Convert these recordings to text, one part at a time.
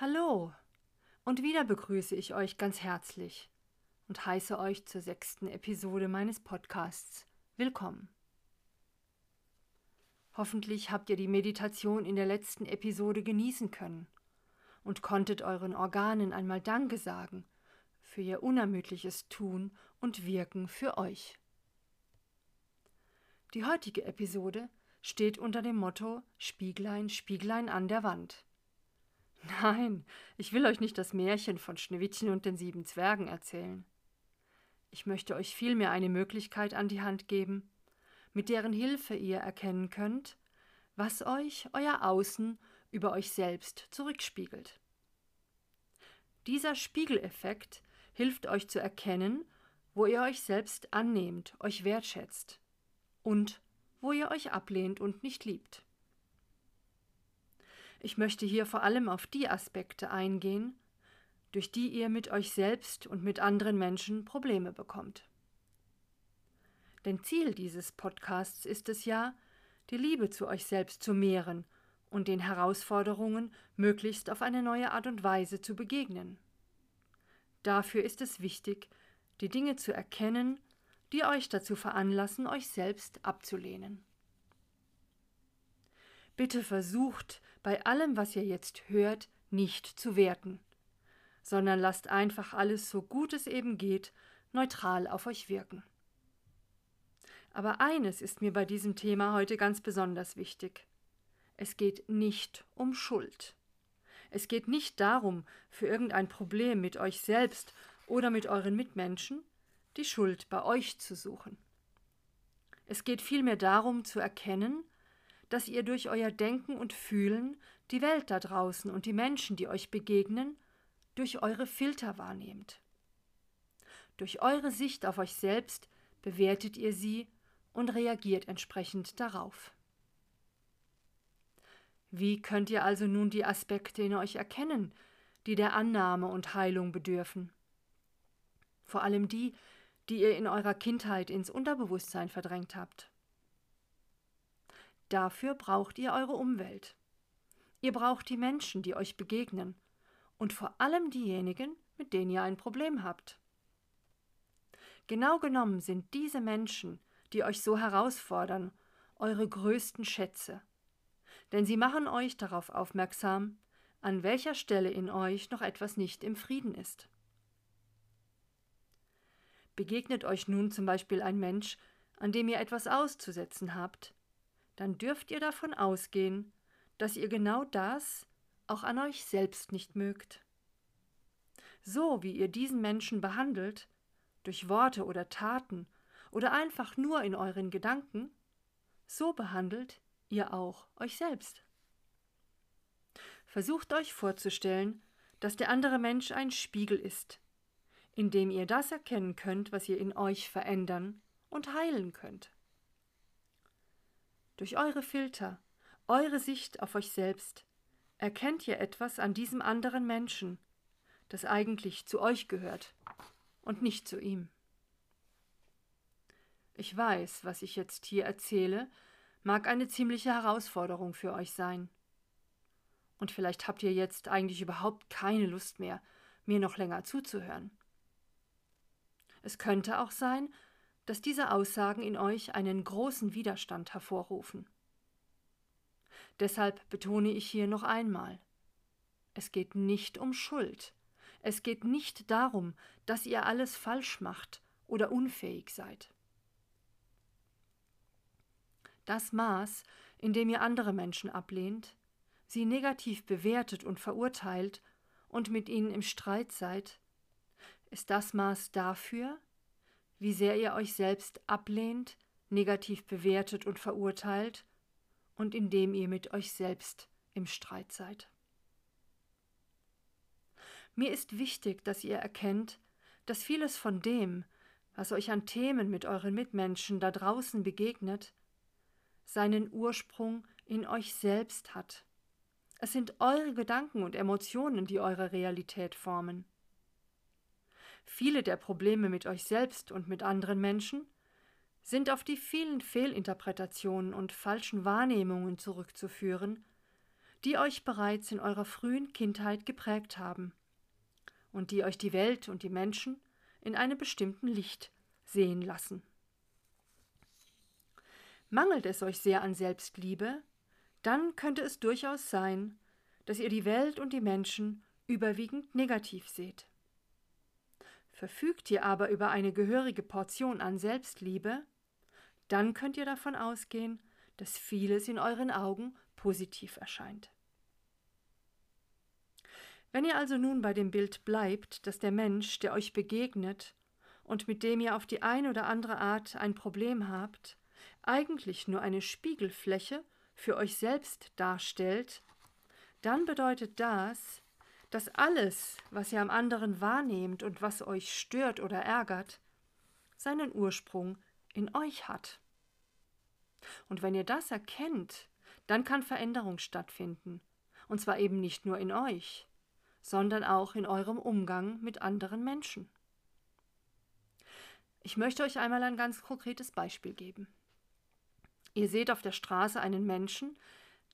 Hallo und wieder begrüße ich euch ganz herzlich und heiße euch zur sechsten Episode meines Podcasts willkommen. Hoffentlich habt ihr die Meditation in der letzten Episode genießen können und konntet euren Organen einmal Danke sagen für ihr unermüdliches Tun und Wirken für euch. Die heutige Episode steht unter dem Motto Spieglein, Spieglein an der Wand. Nein, ich will euch nicht das Märchen von Schneewittchen und den sieben Zwergen erzählen. Ich möchte euch vielmehr eine Möglichkeit an die Hand geben, mit deren Hilfe ihr erkennen könnt, was euch euer Außen über euch selbst zurückspiegelt. Dieser Spiegeleffekt hilft euch zu erkennen, wo ihr euch selbst annehmt, euch wertschätzt und wo ihr euch ablehnt und nicht liebt. Ich möchte hier vor allem auf die Aspekte eingehen, durch die ihr mit euch selbst und mit anderen Menschen Probleme bekommt. Denn Ziel dieses Podcasts ist es ja, die Liebe zu euch selbst zu mehren und den Herausforderungen möglichst auf eine neue Art und Weise zu begegnen. Dafür ist es wichtig, die Dinge zu erkennen, die euch dazu veranlassen, euch selbst abzulehnen. Bitte versucht, bei allem, was ihr jetzt hört, nicht zu werten, sondern lasst einfach alles, so gut es eben geht, neutral auf euch wirken. Aber eines ist mir bei diesem Thema heute ganz besonders wichtig. Es geht nicht um Schuld. Es geht nicht darum, für irgendein Problem mit euch selbst oder mit euren Mitmenschen die Schuld bei euch zu suchen. Es geht vielmehr darum zu erkennen, dass ihr durch euer Denken und Fühlen die Welt da draußen und die Menschen, die euch begegnen, durch eure Filter wahrnehmt. Durch eure Sicht auf euch selbst bewertet ihr sie und reagiert entsprechend darauf. Wie könnt ihr also nun die Aspekte in euch erkennen, die der Annahme und Heilung bedürfen? Vor allem die, die ihr in eurer Kindheit ins Unterbewusstsein verdrängt habt. Dafür braucht ihr eure Umwelt. Ihr braucht die Menschen, die euch begegnen, und vor allem diejenigen, mit denen ihr ein Problem habt. Genau genommen sind diese Menschen, die euch so herausfordern, eure größten Schätze, denn sie machen euch darauf aufmerksam, an welcher Stelle in euch noch etwas nicht im Frieden ist. Begegnet euch nun zum Beispiel ein Mensch, an dem ihr etwas auszusetzen habt, dann dürft ihr davon ausgehen, dass ihr genau das auch an euch selbst nicht mögt. So wie ihr diesen Menschen behandelt, durch Worte oder Taten oder einfach nur in euren Gedanken, so behandelt ihr auch euch selbst. Versucht euch vorzustellen, dass der andere Mensch ein Spiegel ist, in dem ihr das erkennen könnt, was ihr in euch verändern und heilen könnt. Durch eure Filter, eure Sicht auf euch selbst, erkennt ihr etwas an diesem anderen Menschen, das eigentlich zu euch gehört und nicht zu ihm. Ich weiß, was ich jetzt hier erzähle, mag eine ziemliche Herausforderung für euch sein. Und vielleicht habt ihr jetzt eigentlich überhaupt keine Lust mehr, mir noch länger zuzuhören. Es könnte auch sein, dass diese Aussagen in euch einen großen Widerstand hervorrufen. Deshalb betone ich hier noch einmal, es geht nicht um Schuld, es geht nicht darum, dass ihr alles falsch macht oder unfähig seid. Das Maß, in dem ihr andere Menschen ablehnt, sie negativ bewertet und verurteilt und mit ihnen im Streit seid, ist das Maß dafür, wie sehr ihr euch selbst ablehnt, negativ bewertet und verurteilt und indem ihr mit euch selbst im Streit seid. Mir ist wichtig, dass ihr erkennt, dass vieles von dem, was euch an Themen mit euren Mitmenschen da draußen begegnet, seinen Ursprung in euch selbst hat. Es sind eure Gedanken und Emotionen, die eure Realität formen. Viele der Probleme mit euch selbst und mit anderen Menschen sind auf die vielen Fehlinterpretationen und falschen Wahrnehmungen zurückzuführen, die euch bereits in eurer frühen Kindheit geprägt haben und die euch die Welt und die Menschen in einem bestimmten Licht sehen lassen. Mangelt es euch sehr an Selbstliebe, dann könnte es durchaus sein, dass ihr die Welt und die Menschen überwiegend negativ seht. Verfügt ihr aber über eine gehörige Portion an Selbstliebe, dann könnt ihr davon ausgehen, dass vieles in euren Augen positiv erscheint. Wenn ihr also nun bei dem Bild bleibt, dass der Mensch, der euch begegnet und mit dem ihr auf die eine oder andere Art ein Problem habt, eigentlich nur eine Spiegelfläche für euch selbst darstellt, dann bedeutet das, dass alles, was ihr am anderen wahrnehmt und was euch stört oder ärgert, seinen Ursprung in euch hat. Und wenn ihr das erkennt, dann kann Veränderung stattfinden, und zwar eben nicht nur in euch, sondern auch in eurem Umgang mit anderen Menschen. Ich möchte euch einmal ein ganz konkretes Beispiel geben. Ihr seht auf der Straße einen Menschen,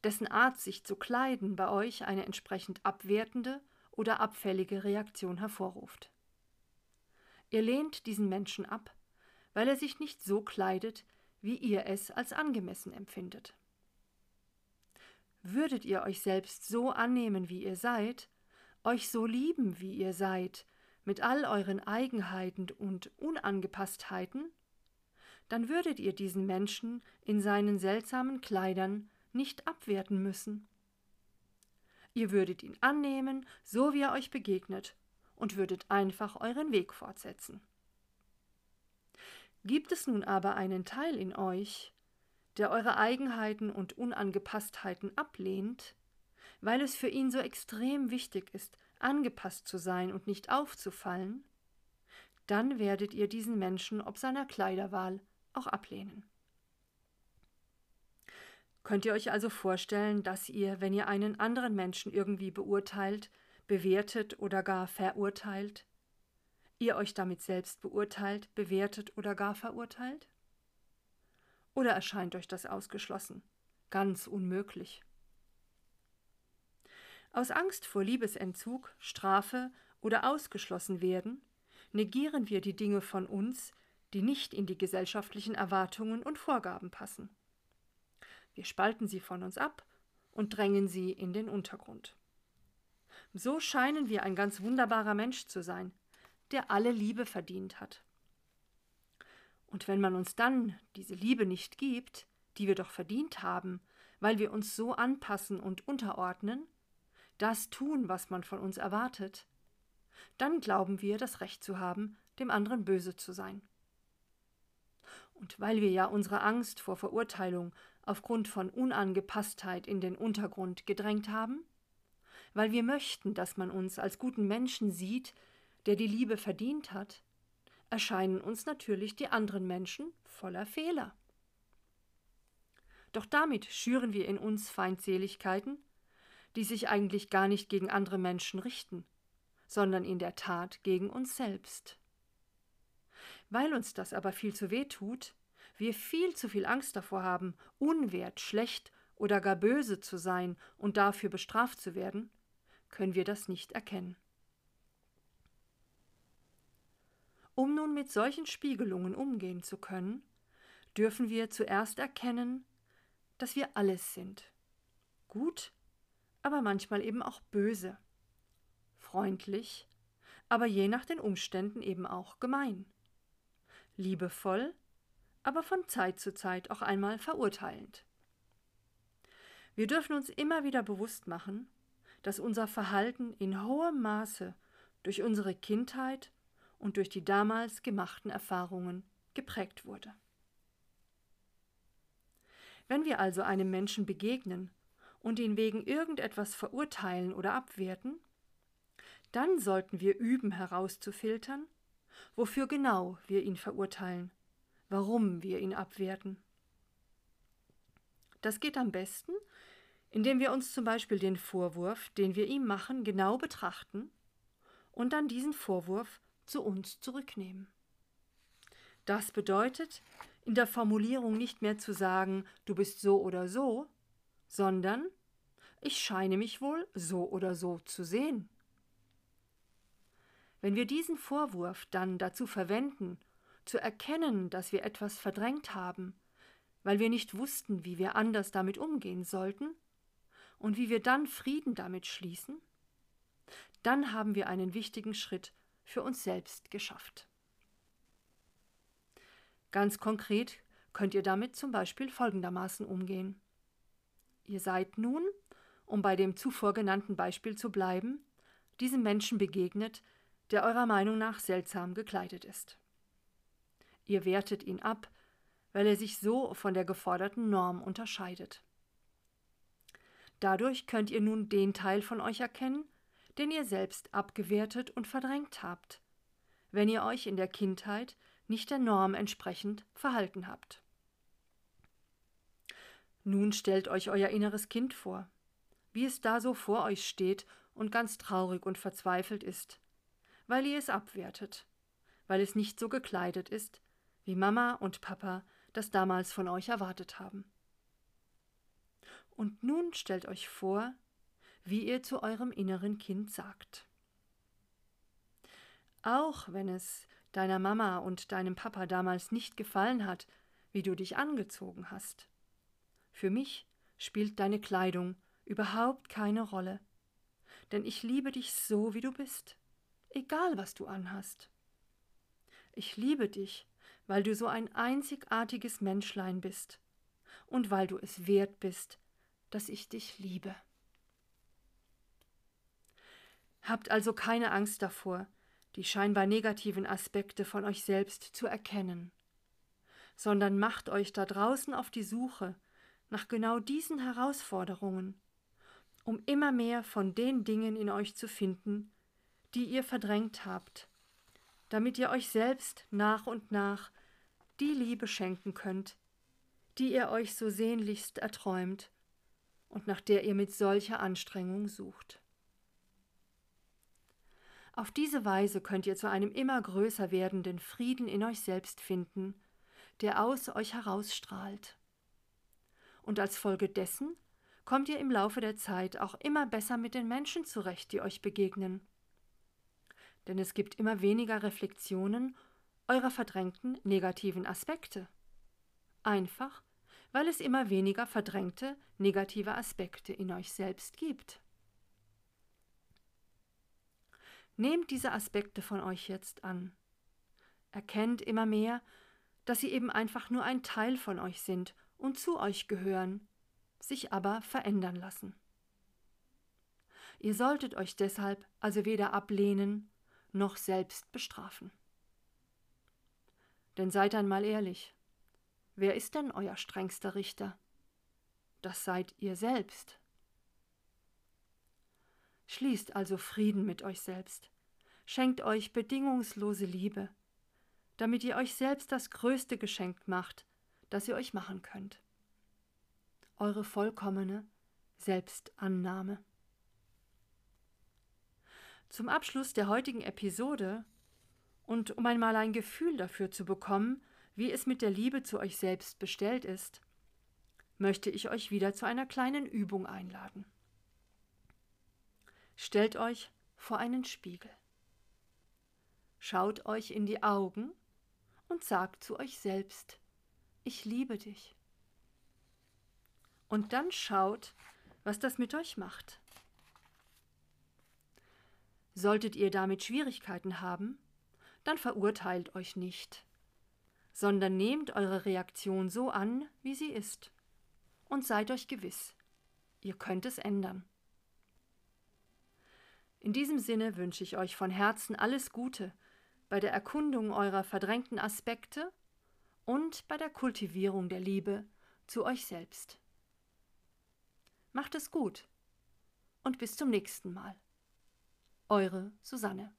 dessen Art, sich zu kleiden, bei euch eine entsprechend abwertende oder abfällige Reaktion hervorruft. Ihr lehnt diesen Menschen ab, weil er sich nicht so kleidet, wie ihr es als angemessen empfindet. Würdet ihr euch selbst so annehmen, wie ihr seid, euch so lieben, wie ihr seid, mit all euren Eigenheiten und Unangepasstheiten, dann würdet ihr diesen Menschen in seinen seltsamen Kleidern nicht abwerten müssen. Ihr würdet ihn annehmen, so wie er euch begegnet, und würdet einfach euren Weg fortsetzen. Gibt es nun aber einen Teil in euch, der eure Eigenheiten und Unangepasstheiten ablehnt, weil es für ihn so extrem wichtig ist, angepasst zu sein und nicht aufzufallen, dann werdet ihr diesen Menschen ob seiner Kleiderwahl auch ablehnen. Könnt ihr euch also vorstellen, dass ihr, wenn ihr einen anderen Menschen irgendwie beurteilt, bewertet oder gar verurteilt, ihr euch damit selbst beurteilt, bewertet oder gar verurteilt? Oder erscheint euch das ausgeschlossen, ganz unmöglich? Aus Angst vor Liebesentzug, Strafe oder ausgeschlossen werden, negieren wir die Dinge von uns, die nicht in die gesellschaftlichen Erwartungen und Vorgaben passen. Wir spalten sie von uns ab und drängen sie in den Untergrund. So scheinen wir ein ganz wunderbarer Mensch zu sein, der alle Liebe verdient hat. Und wenn man uns dann diese Liebe nicht gibt, die wir doch verdient haben, weil wir uns so anpassen und unterordnen, das tun, was man von uns erwartet, dann glauben wir das Recht zu haben, dem anderen böse zu sein. Und weil wir ja unsere Angst vor Verurteilung aufgrund von Unangepasstheit in den Untergrund gedrängt haben? Weil wir möchten, dass man uns als guten Menschen sieht, der die Liebe verdient hat, erscheinen uns natürlich die anderen Menschen voller Fehler. Doch damit schüren wir in uns Feindseligkeiten, die sich eigentlich gar nicht gegen andere Menschen richten, sondern in der Tat gegen uns selbst. Weil uns das aber viel zu weh tut, wir viel zu viel Angst davor haben, unwert, schlecht oder gar böse zu sein und dafür bestraft zu werden, können wir das nicht erkennen. Um nun mit solchen Spiegelungen umgehen zu können, dürfen wir zuerst erkennen, dass wir alles sind. Gut, aber manchmal eben auch böse. Freundlich, aber je nach den Umständen eben auch gemein. Liebevoll, aber von Zeit zu Zeit auch einmal verurteilend. Wir dürfen uns immer wieder bewusst machen, dass unser Verhalten in hohem Maße durch unsere Kindheit und durch die damals gemachten Erfahrungen geprägt wurde. Wenn wir also einem Menschen begegnen und ihn wegen irgendetwas verurteilen oder abwerten, dann sollten wir üben herauszufiltern, wofür genau wir ihn verurteilen warum wir ihn abwerten. Das geht am besten, indem wir uns zum Beispiel den Vorwurf, den wir ihm machen, genau betrachten und dann diesen Vorwurf zu uns zurücknehmen. Das bedeutet, in der Formulierung nicht mehr zu sagen, du bist so oder so, sondern ich scheine mich wohl so oder so zu sehen. Wenn wir diesen Vorwurf dann dazu verwenden, zu erkennen, dass wir etwas verdrängt haben, weil wir nicht wussten, wie wir anders damit umgehen sollten, und wie wir dann Frieden damit schließen, dann haben wir einen wichtigen Schritt für uns selbst geschafft. Ganz konkret könnt ihr damit zum Beispiel folgendermaßen umgehen. Ihr seid nun, um bei dem zuvor genannten Beispiel zu bleiben, diesem Menschen begegnet, der eurer Meinung nach seltsam gekleidet ist. Ihr wertet ihn ab, weil er sich so von der geforderten Norm unterscheidet. Dadurch könnt ihr nun den Teil von euch erkennen, den ihr selbst abgewertet und verdrängt habt, wenn ihr euch in der Kindheit nicht der Norm entsprechend verhalten habt. Nun stellt euch euer inneres Kind vor, wie es da so vor euch steht und ganz traurig und verzweifelt ist, weil ihr es abwertet, weil es nicht so gekleidet ist, wie Mama und Papa das damals von euch erwartet haben. Und nun stellt euch vor, wie ihr zu eurem inneren Kind sagt. Auch wenn es deiner Mama und deinem Papa damals nicht gefallen hat, wie du dich angezogen hast. Für mich spielt deine Kleidung überhaupt keine Rolle, denn ich liebe dich so, wie du bist, egal was du anhast. Ich liebe dich, weil du so ein einzigartiges Menschlein bist und weil du es wert bist, dass ich dich liebe. Habt also keine Angst davor, die scheinbar negativen Aspekte von euch selbst zu erkennen, sondern macht euch da draußen auf die Suche nach genau diesen Herausforderungen, um immer mehr von den Dingen in euch zu finden, die ihr verdrängt habt, damit ihr euch selbst nach und nach die Liebe schenken könnt, die ihr euch so sehnlichst erträumt und nach der ihr mit solcher Anstrengung sucht. Auf diese Weise könnt ihr zu einem immer größer werdenden Frieden in euch selbst finden, der aus euch herausstrahlt. Und als Folge dessen kommt ihr im Laufe der Zeit auch immer besser mit den Menschen zurecht, die euch begegnen. Denn es gibt immer weniger Reflexionen eurer verdrängten negativen Aspekte. Einfach, weil es immer weniger verdrängte negative Aspekte in euch selbst gibt. Nehmt diese Aspekte von euch jetzt an. Erkennt immer mehr, dass sie eben einfach nur ein Teil von euch sind und zu euch gehören, sich aber verändern lassen. Ihr solltet euch deshalb also weder ablehnen noch selbst bestrafen. Denn seid einmal ehrlich, wer ist denn euer strengster Richter? Das seid ihr selbst. Schließt also Frieden mit euch selbst. Schenkt euch bedingungslose Liebe, damit ihr euch selbst das größte Geschenk macht, das ihr euch machen könnt. Eure vollkommene Selbstannahme. Zum Abschluss der heutigen Episode und um einmal ein Gefühl dafür zu bekommen, wie es mit der Liebe zu euch selbst bestellt ist, möchte ich euch wieder zu einer kleinen Übung einladen. Stellt euch vor einen Spiegel. Schaut euch in die Augen und sagt zu euch selbst, ich liebe dich. Und dann schaut, was das mit euch macht. Solltet ihr damit Schwierigkeiten haben, dann verurteilt euch nicht, sondern nehmt eure Reaktion so an, wie sie ist, und seid euch gewiss, ihr könnt es ändern. In diesem Sinne wünsche ich euch von Herzen alles Gute bei der Erkundung eurer verdrängten Aspekte und bei der Kultivierung der Liebe zu euch selbst. Macht es gut und bis zum nächsten Mal. Eure Susanne.